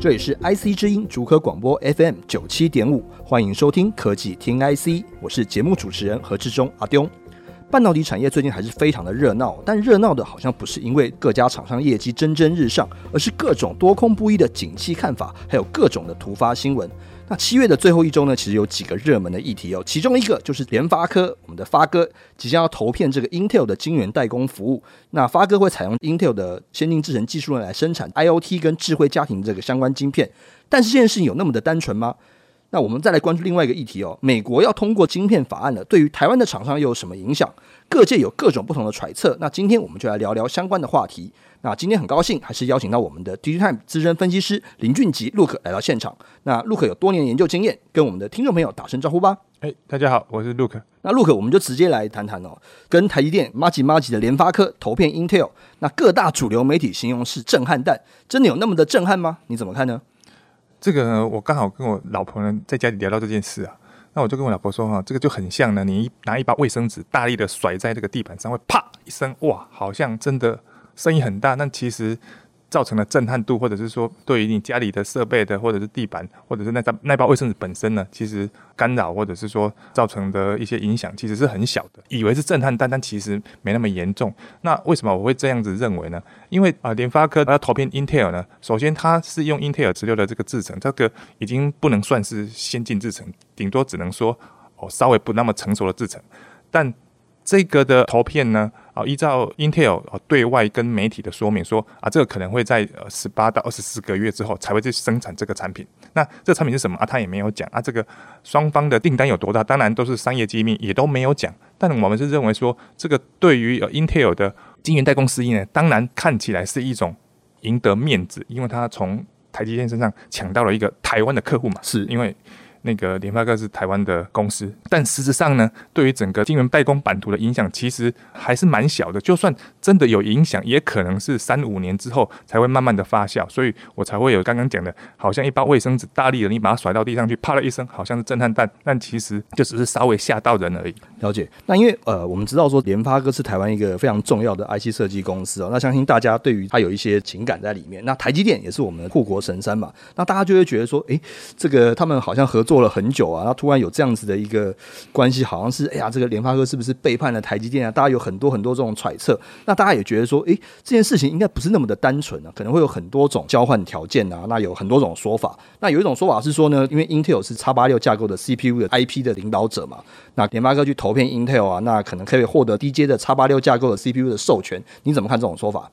这里是 IC 之音竹科广播 FM 九七点五，欢迎收听科技听 IC，我是节目主持人何志忠阿丢。半导体产业最近还是非常的热闹，但热闹的好像不是因为各家厂商业绩蒸蒸日上，而是各种多空不一的景气看法，还有各种的突发新闻。那七月的最后一周呢，其实有几个热门的议题哦，其中一个就是联发科，我们的发哥即将要投片这个 Intel 的晶圆代工服务。那发哥会采用 Intel 的先进制程技术来生产 IoT 跟智慧家庭这个相关晶片。但是这件事情有那么的单纯吗？那我们再来关注另外一个议题哦，美国要通过晶片法案了，对于台湾的厂商又有什么影响？各界有各种不同的揣测。那今天我们就来聊聊相关的话题。那今天很高兴，还是邀请到我们的 DigiTimes 资深分析师林俊吉 Look 来到现场。那 Look 有多年研究经验，跟我们的听众朋友打声招呼吧。哎，大家好，我是 Look。那 Look 我们就直接来谈谈哦，跟台积电麻吉麻吉的联发科投片 Intel，那各大主流媒体形容是震撼弹，真的有那么的震撼吗？你怎么看呢？这个呢，我刚好跟我老婆呢在家里聊到这件事啊，那我就跟我老婆说哈，这个就很像呢，你拿一把卫生纸大力的甩在这个地板上，会啪一声，哇，好像真的。声音很大，但其实造成了震撼度，或者是说对于你家里的设备的，或者是地板，或者是那张那包卫生纸本身呢，其实干扰或者是说造成的一些影响，其实是很小的。以为是震撼弹，但其实没那么严重。那为什么我会这样子认为呢？因为啊，联发科要投片 Intel 呢，首先它是用 Intel 十六的这个制程，这个已经不能算是先进制程，顶多只能说哦稍微不那么成熟的制程，但。这个的投片呢，啊，依照 Intel 对外跟媒体的说明说，啊，这个可能会在呃十八到二十四个月之后才会去生产这个产品。那这个产品是什么啊？他也没有讲啊。这个双方的订单有多大？当然都是商业机密，也都没有讲。但我们是认为说，这个对于 Intel 的晶圆代工事业呢，当然看起来是一种赢得面子，因为他从台积电身上抢到了一个台湾的客户嘛，是因为。那个联发科是台湾的公司，但实质上呢，对于整个晶圆代工版图的影响其实还是蛮小的。就算真的有影响，也可能是三五年之后才会慢慢的发酵。所以我才会有刚刚讲的，好像一包卫生纸大力的你把它甩到地上去，啪的一声，好像是震撼弹，但其实就只是稍微吓到人而已。了解。那因为呃，我们知道说联发科是台湾一个非常重要的 IC 设计公司哦，那相信大家对于它有一些情感在里面。那台积电也是我们的护国神山嘛，那大家就会觉得说，诶，这个他们好像合作做了很久啊，然后突然有这样子的一个关系，好像是哎呀，这个联发科是不是背叛了台积电啊？大家有很多很多这种揣测。那大家也觉得说，哎，这件事情应该不是那么的单纯啊，可能会有很多种交换条件啊。那有很多种说法。那有一种说法是说呢，因为 Intel 是 X 八六架构的 CPU 的 IP 的领导者嘛，那联发科去投片 Intel 啊，那可能可以获得低阶的 X 八六架构的 CPU 的授权。你怎么看这种说法？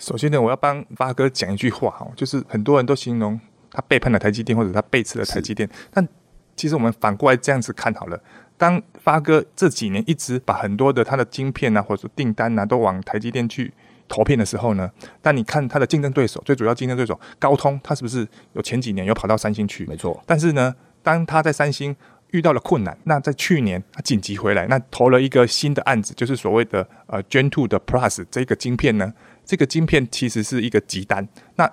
首先呢，我要帮发哥讲一句话哈，就是很多人都形容。他背叛了台积电，或者他背刺了台积电。但其实我们反过来这样子看好了，当发哥这几年一直把很多的他的晶片啊，或者说订单啊，都往台积电去投片的时候呢，但你看他的竞争对手，最主要竞争对手高通，他是不是有前几年有跑到三星去？没错。但是呢，当他在三星遇到了困难，那在去年他紧急回来，那投了一个新的案子，就是所谓的呃 Gen Two 的 Plus 这个晶片呢，这个晶片其实是一个急单。那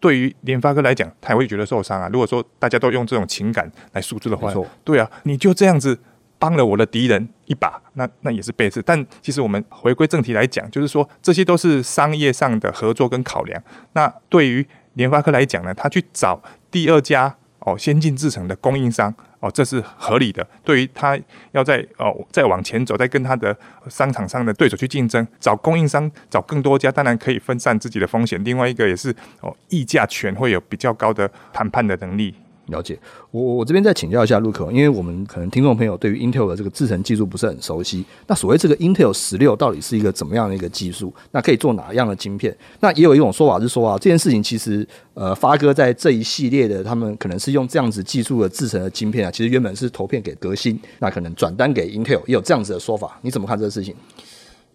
对于联发科来讲，他也会觉得受伤啊。如果说大家都用这种情感来诉诸的话，对啊，你就这样子帮了我的敌人一把，那那也是背刺。但其实我们回归正题来讲，就是说这些都是商业上的合作跟考量。那对于联发科来讲呢，他去找第二家哦先进制程的供应商。哦，这是合理的。对于他要在哦再往前走，再跟他的商场上的对手去竞争，找供应商，找更多家，当然可以分散自己的风险。另外一个也是哦，议价权会有比较高的谈判的能力。了解，我我这边再请教一下 Look，因为我们可能听众朋友对于 Intel 的这个制程技术不是很熟悉。那所谓这个 Intel 十六到底是一个怎么样的一个技术？那可以做哪样的晶片？那也有一种说法是说啊，这件事情其实呃，发哥在这一系列的他们可能是用这样子技术的制程的晶片啊，其实原本是投片给革新，那可能转单给 Intel，也有这样子的说法。你怎么看这个事情？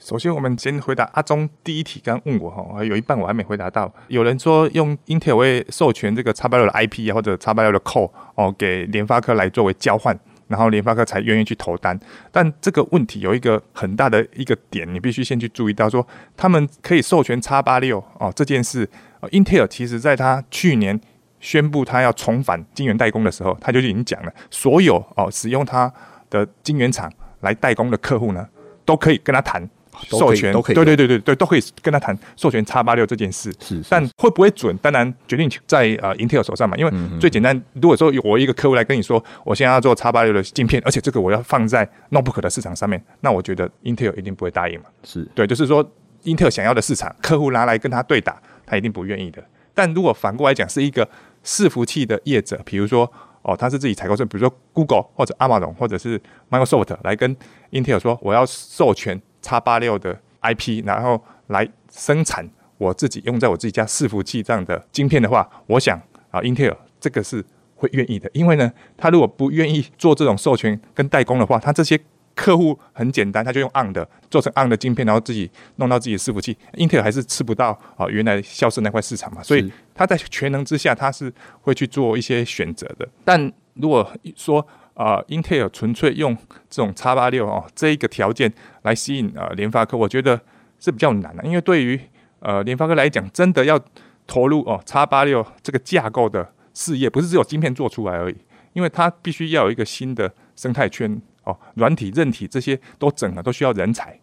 首先，我们先回答阿中第一题，刚问我哈，有一半我还没回答到。有人说用 Intel 为授权这个叉八六的 IP 啊或者叉八六的 Core 哦，给联发科来作为交换，然后联发科才愿意去投单。但这个问题有一个很大的一个点，你必须先去注意到说，他们可以授权叉八六哦这件事。呃，Intel 其实在他去年宣布他要重返晶圆代工的时候，他就已经讲了，所有哦使用他的晶圆厂来代工的客户呢，都可以跟他谈。授权都可以，对对对对对，都可以跟他谈授权叉八六这件事。是，是，但会不会准，当然决定在呃 Intel 手上嘛。因为最简单，如果说我一个客户来跟你说，我现在要做叉八六的晶片，而且这个我要放在 Notebook 的市场上面，那我觉得 Intel 一定不会答应嘛。是对，就是说 Intel 想要的市场，客户拿来跟他对打，他一定不愿意的。但如果反过来讲，是一个伺服器的业者，比如说哦，他是自己采购商，比如说 Google 或者 Amazon 或者是 Microsoft 来跟 Intel 说，我要授权 X 八六的。IP，然后来生产我自己用在我自己家伺服器这样的晶片的话，我想啊，Intel 这个是会愿意的，因为呢，他如果不愿意做这种授权跟代工的话，他这些客户很简单，他就用 ARM 的做成 ARM 的晶片，然后自己弄到自己的伺服器，Intel 还是吃不到啊原来消失那块市场嘛，所以他在全能之下，他是会去做一些选择的。但如果说啊、呃，Intel 纯粹用这种 X 八六哦这一个条件来吸引呃联发科，我觉得是比较难的，因为对于呃联发科来讲，真的要投入哦 X 八六这个架构的事业，不是只有晶片做出来而已，因为它必须要有一个新的生态圈哦，软体、韧体这些都整合，都需要人才。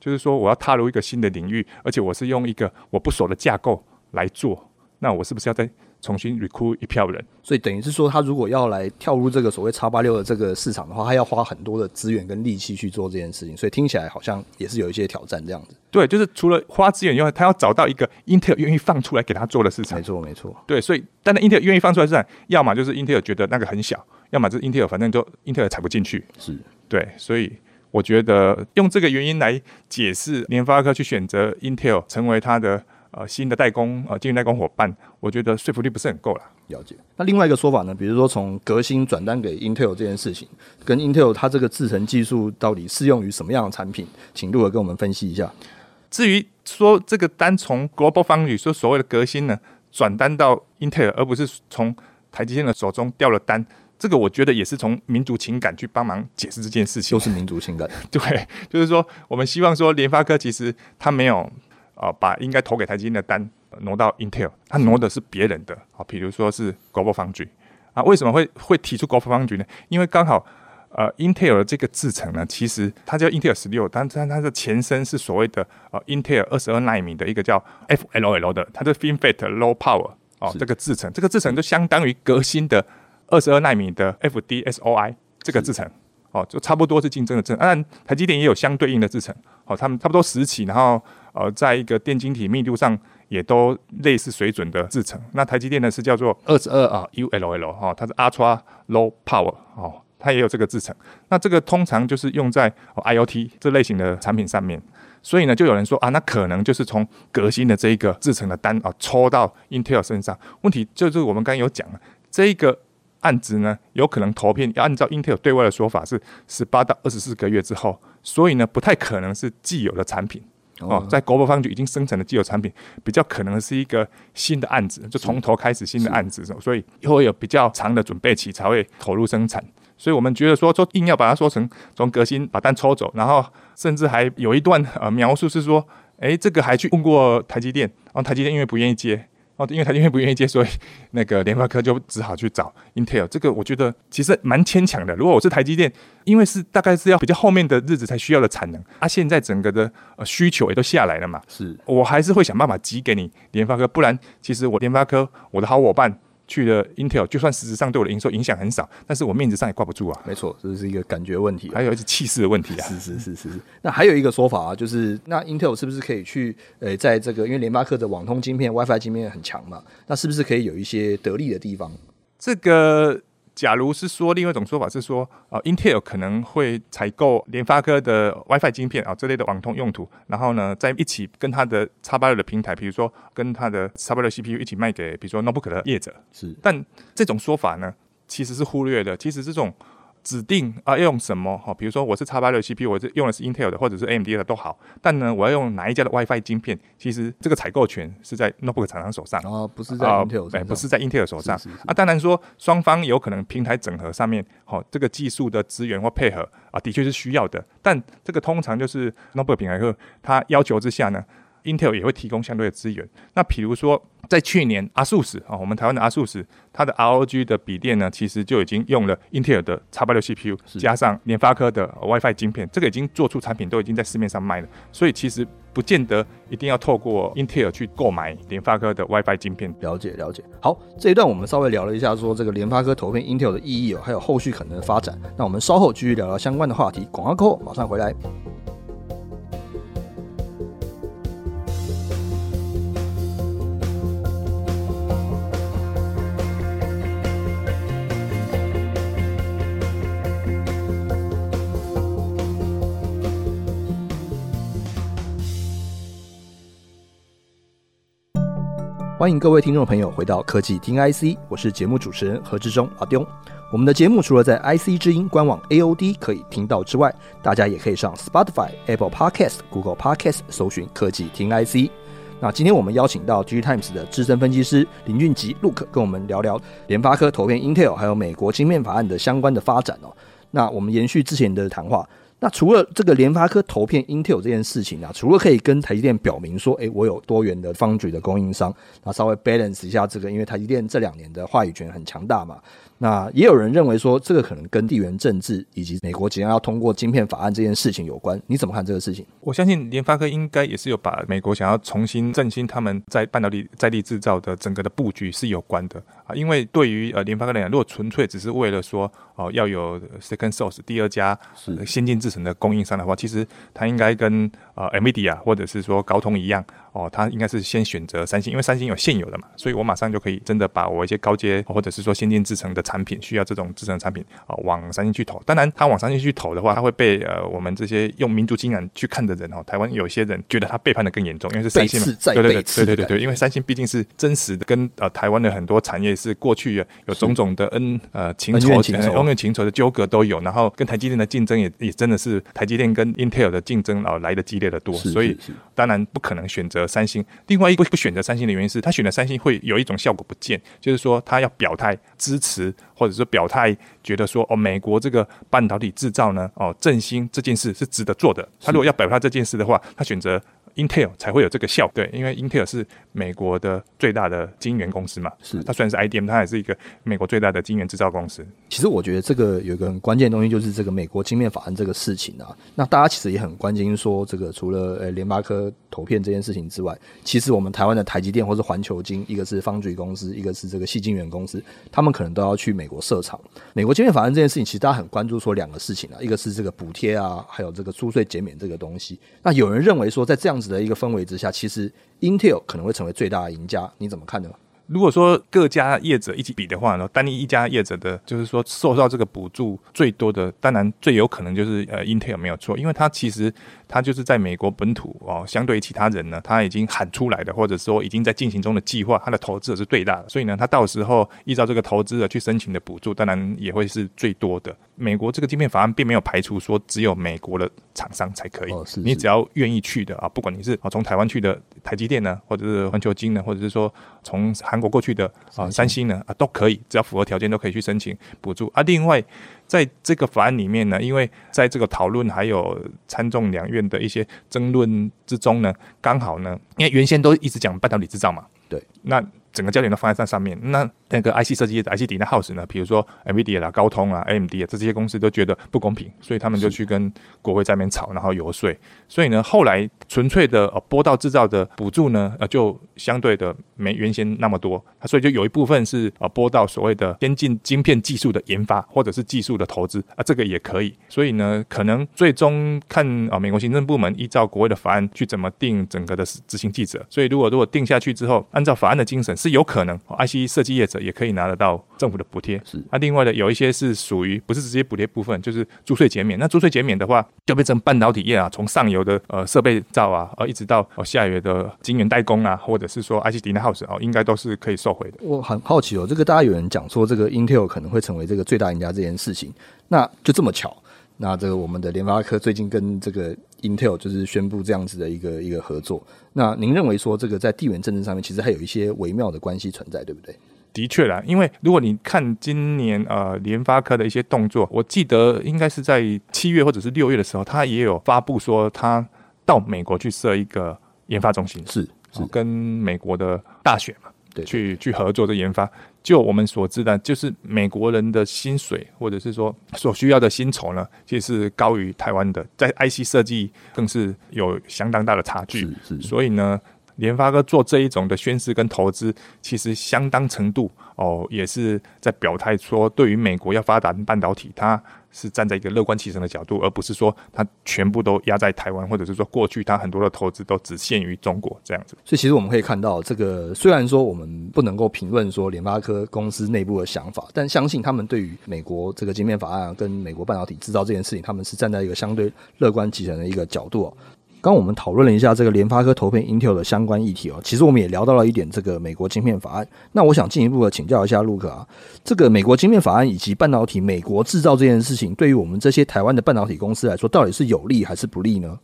就是说，我要踏入一个新的领域，而且我是用一个我不熟的架构来做，那我是不是要在？重新 recruit 一票人，所以等于是说，他如果要来跳入这个所谓叉八六的这个市场的话，他要花很多的资源跟力气去做这件事情，所以听起来好像也是有一些挑战这样子。对，就是除了花资源以外，他要找到一个 Intel 愿意放出来给他做的市场。没错，没错。对，所以但是 Intel 愿意放出来市场，要么就是 Intel 觉得那个很小，要么就是 Intel 反正就 Intel 踩不进去。是对，所以我觉得用这个原因来解释联发科去选择 Intel 成为他的。呃，新的代工呃，晶圆代工伙伴，我觉得说服力不是很够了。了解。那另外一个说法呢，比如说从革新转单给 Intel 这件事情，跟 Intel 它这个制程技术到底适用于什么样的产品，请陆儿跟我们分析一下。至于说这个单从 Global Foundries 说所谓的革新呢，转单到 Intel，而不是从台积电的手中掉了单，这个我觉得也是从民族情感去帮忙解释这件事情。就是民族情感。对，就是说我们希望说联发科其实它没有。啊，把应该投给台积电的单挪到 Intel，他挪的是别人的啊，比如说是 Global Foundry 啊，为什么会会提出 Global Foundry 呢？因为刚好呃，Intel 的这个制程呢，其实它叫 Intel 十六，但但它的前身是所谓的呃 Intel 二十二纳米的一个叫 FLL 的，它的 FinFET Low Power 哦，这个制程，这个制程就相当于革新的二十二纳米的 FDSOI 这个制程。哦，就差不多是竞争的证，当然台积电也有相对应的制程，哦，他们差不多十起，然后呃，在一个电晶体密度上也都类似水准的制成。那台积电呢是叫做二十二啊 ULL 哈，它是 Ultra Low Power 哦，它也有这个制成。那这个通常就是用在 IoT 这类型的产品上面，所以呢，就有人说啊，那可能就是从革新的这一个制成的单啊抽到 Intel 身上。问题就是我们刚刚有讲了这一个。案子呢，有可能投片要按照 Intel 对外的说法是十八到二十四个月之后，所以呢，不太可能是既有的产品哦，在 Global Foundries 已经生产的既有产品，比较可能是一个新的案子，就从头开始新的案子，所以会有比较长的准备期才会投入生产。所以我们觉得说，说硬要把它说成从革新把单抽走，然后甚至还有一段呃描述是说，诶、欸，这个还去问过台积电，然后台积电因为不愿意接。哦，因为台积电不愿意接，所以那个联发科就只好去找 Intel。这个我觉得其实蛮牵强的。如果我是台积电，因为是大概是要比较后面的日子才需要的产能，啊，现在整个的呃需求也都下来了嘛，是我还是会想办法挤给你联发科，不然其实我联发科我的好伙伴。去了 Intel，就算实质上对我的营收影响很少，但是我面子上也挂不住啊。没错，这是一个感觉问题，还有一些气势的问题啊。是是是是是。那还有一个说法啊，就是那 Intel 是不是可以去呃，在这个因为联发科的网通晶片、WiFi 晶片很强嘛，那是不是可以有一些得力的地方？这个。假如是说，另外一种说法是说，呃，Intel 可能会采购联发科的 WiFi 晶片啊，这类的网通用途，然后呢，在一起跟它的叉八六的平台，比如说跟它的叉八六 CPU 一起卖给，比如说 Notebook 的业者。是，但这种说法呢，其实是忽略的。其实这种指定啊要用什么哈，比如说我是叉八六 CPU，我是用的是 Intel 的或者是 AMD 的都好，但呢我要用哪一家的 WiFi 晶片，其实这个采购权是在 notebook 厂商手上，哦，不是在 Intel 上，哎，不是在 Intel 手上啊。当然说双方有可能平台整合上面，好这个技术的资源或配合啊，的确是需要的，但这个通常就是 notebook 品牌客他要求之下呢。Intel 也会提供相对的资源。那比如说，在去年，ASUS 啊，我们台湾的 ASUS，它的 ROG 的笔电呢，其实就已经用了 Intel 的 X 八六 CPU，加上联发科的 WiFi 晶片，这个已经做出产品，都已经在市面上卖了。所以其实不见得一定要透过 Intel 去购买联发科的 WiFi 晶片。了解了解。好，这一段我们稍微聊了一下，说这个联发科投片 Intel 的意义哦，还有后续可能的发展。那我们稍后继续聊聊相关的话题。广告过后马上回来。欢迎各位听众朋友回到科技听 IC，我是节目主持人何志忠阿丢。我们的节目除了在 IC 之音官网 AOD 可以听到之外，大家也可以上 Spotify、Apple Podcast、Google Podcast 搜寻科技听 IC。那今天我们邀请到 G Times 的资深分析师林俊吉 Luke 跟我们聊聊联发科投片 Intel 还有美国晶片法案的相关的发展哦。那我们延续之前的谈话。那除了这个联发科投片 Intel 这件事情啊，除了可以跟台积电表明说，哎，我有多元的 Foundry 的供应商，那稍微 balance 一下这个，因为台积电这两年的话语权很强大嘛。那也有人认为说，这个可能跟地缘政治以及美国即将要通过晶片法案这件事情有关。你怎么看这个事情？我相信联发科应该也是有把美国想要重新振兴他们在半导体在地制造的整个的布局是有关的啊。因为对于呃联发科来讲，如果纯粹只是为了说哦要有 second source 第二家先进制成的供应商的话，其实它应该跟呃 NVIDIA 或者是说高通一样。哦，他应该是先选择三星，因为三星有现有的嘛，所以我马上就可以真的把我一些高阶或者是说先进制程的产品，需要这种制程产品啊、哦，往三星去投。当然，他往三星去投的话，他会被呃我们这些用民族情感去看的人哦，台湾有些人觉得他背叛的更严重，因为是三星嘛，对对对对对对对，因为三星毕竟是真实的跟呃台湾的很多产业是过去有种种的恩呃情仇恩怨情仇的纠葛都有，然后跟台积电的竞争也也真的是台积电跟 Intel 的竞争啊、哦、来的激烈的多，所以当然不可能选择三星。另外一个不选择三星的原因是他选择三星会有一种效果不见，就是说他要表态支持，或者说表态觉得说哦，美国这个半导体制造呢，哦振兴这件事是值得做的。他如果要表态这件事的话，他选择。Intel 才会有这个效果，对，因为 Intel 是美国的最大的晶圆公司嘛，是它虽然是 IDM，它也是一个美国最大的晶圆制造公司。其实我觉得这个有一个很关键的东西，就是这个美国晶片法案这个事情啊。那大家其实也很关心说，这个除了呃联发科投片这件事情之外，其实我们台湾的台积电或是环球晶，一个是 Foundry 公司，一个是这个细晶圆公司，他们可能都要去美国设厂。美国晶片法案这件事情，其实大家很关注说两个事情啊，一个是这个补贴啊，还有这个租税减免这个东西。那有人认为说，在这样子的一个氛围之下，其实 Intel 可能会成为最大的赢家，你怎么看呢？如果说各家业者一起比的话呢，单一一家业者的，就是说受到这个补助最多的，当然最有可能就是呃 Intel 没有错，因为它其实它就是在美国本土哦，相对于其他人呢，他已经喊出来的，或者说已经在进行中的计划，它的投资者是最大的，所以呢，他到时候依照这个投资者去申请的补助，当然也会是最多的。美国这个晶片法案并没有排除说只有美国的厂商才可以，哦、是是你只要愿意去的啊，不管你是啊从台湾去的台积电呢，或者是环球晶呢，或者是说从韩国过去的啊三星呢啊都可以，只要符合条件都可以去申请补助啊。另外，在这个法案里面呢，因为在这个讨论还有参众两院的一些争论之中呢，刚好呢，因为原先都一直讲半导体制造嘛，对，那整个焦点都放在这上面，那。那个 IC 设计业的 IC Design House 呢，比如说 NVIDIA 啦、高通啊、AMD 啊，这些公司都觉得不公平，所以他们就去跟国会在那边吵，然后游说。所以呢，后来纯粹的呃波道制造的补助呢，呃就相对的没原先那么多，所以就有一部分是呃波道所谓的先进晶片技术的研发或者是技术的投资啊，这个也可以。所以呢，可能最终看啊美国行政部门依照国会的法案去怎么定整个的执行记者。所以如果如果定下去之后，按照法案的精神，是有可能 IC 设计业者。也可以拿得到政府的补贴。是，那、啊、另外的有一些是属于不是直接补贴部分，就是租税减免。那租税减免的话，就变成半导体业啊，从上游的呃设备造啊，呃一直到呃下游的晶圆代工啊，或者是说 IC Design House 哦，应该都是可以受惠的。我很好奇哦，这个大家有人讲说这个 Intel 可能会成为这个最大赢家这件事情，那就这么巧。那这个我们的联发科最近跟这个 Intel 就是宣布这样子的一个一个合作。那您认为说这个在地缘政治上面其实还有一些微妙的关系存在，对不对？的确啦，因为如果你看今年呃联发科的一些动作，我记得应该是在七月或者是六月的时候，他也有发布说他到美国去设一个研发中心，是是、哦、跟美国的大学嘛，对，对，去去合作的研发。就我们所知的，就是美国人的薪水，或者是说所需要的薪酬呢，其实是高于台湾的，在 IC 设计更是有相当大的差距。是是，所以呢，联发科做这一种的宣示跟投资，其实相当程度哦，也是在表态说，对于美国要发展半导体，它。是站在一个乐观其成的角度，而不是说它全部都压在台湾，或者是说过去它很多的投资都只限于中国这样子。所以其实我们可以看到，这个虽然说我们不能够评论说联发科公司内部的想法，但相信他们对于美国这个晶片法案跟美国半导体制造这件事情，他们是站在一个相对乐观其成的一个角度哦。刚我们讨论了一下这个联发科投片 Intel 的相关议题哦，其实我们也聊到了一点这个美国晶片法案。那我想进一步的请教一下陆克啊，这个美国晶片法案以及半导体美国制造这件事情，对于我们这些台湾的半导体公司来说，到底是有利还是不利呢？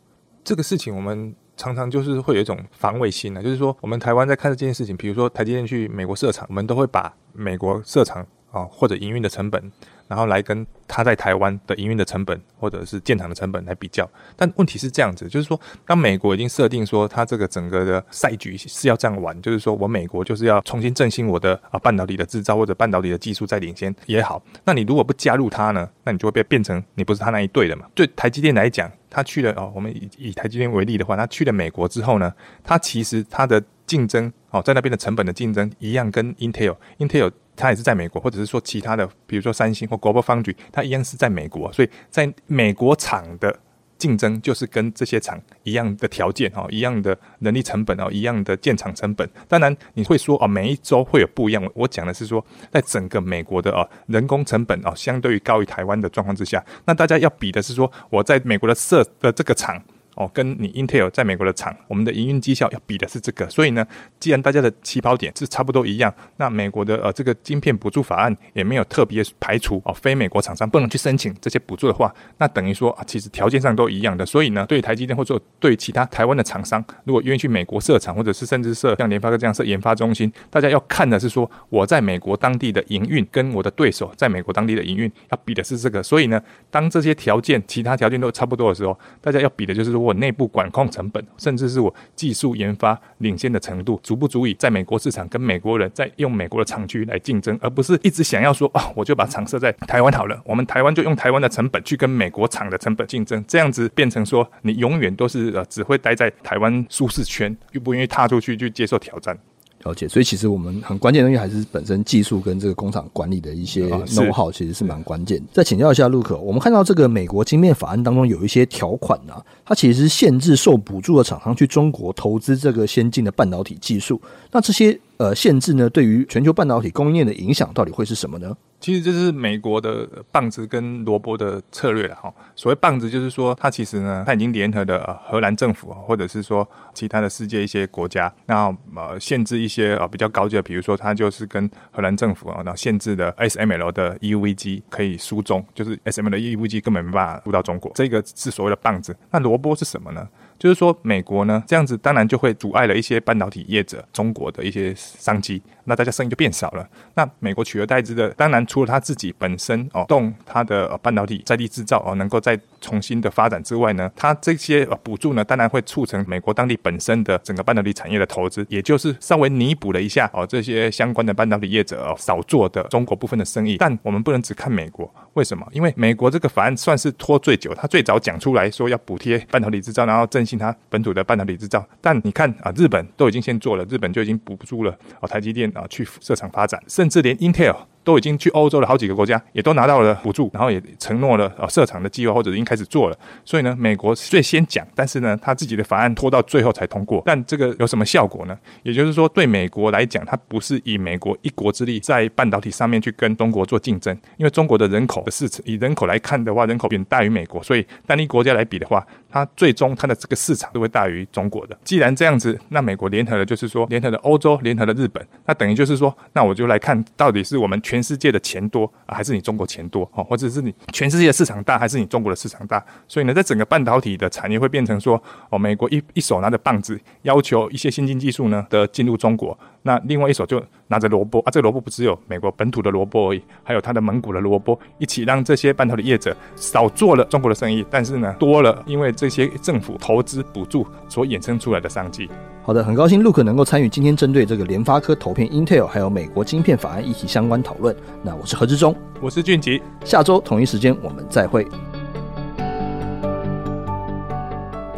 这个事情我们常常就是会有一种防卫心呢，就是说我们台湾在看这件事情，比如说台积电去美国设厂，我们都会把美国设厂啊或者营运的成本。然后来跟他在台湾的营运的成本或者是建厂的成本来比较，但问题是这样子，就是说，当美国已经设定说它这个整个的赛局是要这样玩，就是说我美国就是要重新振兴我的啊半导体的制造或者半导体的技术在领先也好，那你如果不加入它呢，那你就会变变成你不是他那一队的嘛。对台积电来讲，他去了哦，我们以以台积电为例的话，他去了美国之后呢，他其实他的竞争哦，在那边的成本的竞争一样跟 Intel，Intel。它也是在美国，或者是说其他的，比如说三星或 Global Foundry，它一样是在美国，所以在美国厂的竞争就是跟这些厂一样的条件哦，一样的人力成本哦，一样的建厂成本。当然你会说哦，每一周会有不一样。我讲的是说，在整个美国的哦人工成本哦，相对于高于台湾的状况之下，那大家要比的是说，我在美国的设的这个厂。哦，跟你 Intel 在美国的厂，我们的营运绩效要比的是这个，所以呢，既然大家的起跑点是差不多一样，那美国的呃这个晶片补助法案也没有特别排除哦，非美国厂商不能去申请这些补助的话，那等于说啊，其实条件上都一样的，所以呢，对台积电或者对其他台湾的厂商，如果愿意去美国设厂，或者是甚至设像联发科这样设研发中心，大家要看的是说，我在美国当地的营运跟我的对手在美国当地的营运要比的是这个，所以呢，当这些条件其他条件都差不多的时候，大家要比的就是说。我内部管控成本，甚至是我技术研发领先的程度，足不足以在美国市场跟美国人在用美国的厂区来竞争，而不是一直想要说、哦，我就把厂设在台湾好了，我们台湾就用台湾的成本去跟美国厂的成本竞争，这样子变成说你永远都是呃只会待在台湾舒适圈，又不愿意踏出去去接受挑战。了解，所以其实我们很关键的东西还是本身技术跟这个工厂管理的一些 know how，其实是蛮关键的。再请教一下陆可，我们看到这个美国晶面法案当中有一些条款啊，它其实是限制受补助的厂商去中国投资这个先进的半导体技术。那这些呃限制呢，对于全球半导体供应链的影响到底会是什么呢？其实这是美国的棒子跟萝卜的策略了哈。所谓棒子，就是说它其实呢，它已经联合了荷兰政府，或者是说其他的世界一些国家，那呃限制一些呃比较高级的，比如说它就是跟荷兰政府啊，然后限制的 SML 的 EUV 机可以输中，就是 SML 的 EUV 机根本没办法输到中国，这个是所谓的棒子。那萝卜是什么呢？就是说，美国呢这样子，当然就会阻碍了一些半导体业者中国的一些商机，那大家生意就变少了。那美国取而代之的，当然除了他自己本身哦，动他的半导体在地制造哦，能够再重新的发展之外呢，他这些补助呢，当然会促成美国当地本身的整个半导体产业的投资，也就是稍微弥补了一下哦这些相关的半导体业者哦少做的中国部分的生意。但我们不能只看美国，为什么？因为美国这个法案算是拖最久，他最早讲出来说要补贴半导体制造，然后振兴它本土的半导体制造，但你看啊，日本都已经先做了，日本就已经补助了哦台积电啊去设厂发展，甚至连 Intel 都已经去欧洲的好几个国家，也都拿到了补助，然后也承诺了呃设厂的计划或者已经开始做了。所以呢，美国最先讲，但是呢，他自己的法案拖到最后才通过。但这个有什么效果呢？也就是说，对美国来讲，它不是以美国一国之力在半导体上面去跟中国做竞争，因为中国的人口的市场，以人口来看的话，人口远大于美国，所以单一国家来比的话，它最终它的这个市场都会大于中国的。既然这样子，那美国联合的就是说，联合了欧洲，联合了日本，那等于就是说，那我就来看到底是我们全世界的钱多，还是你中国钱多？哦，或者是你全世界的市场大，还是你中国的市场大？所以呢，在整个半导体的产业会变成说，哦，美国一一手拿着棒子，要求一些先进技术呢的进入中国。那另外一手就拿着萝卜啊，这个萝卜不只有美国本土的萝卜而已，还有它的蒙古的萝卜，一起让这些半导体业者少做了中国的生意，但是呢多了，因为这些政府投资补助所衍生出来的商机。好的，很高兴 Luke 能够参与今天针对这个联发科投片 Intel 还有美国晶片法案议题相关讨论。那我是何志忠，我是俊吉，下周同一时间我们再会。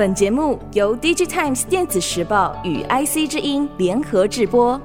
本节目由 DigiTimes 电子时报与 IC 之音联合制播。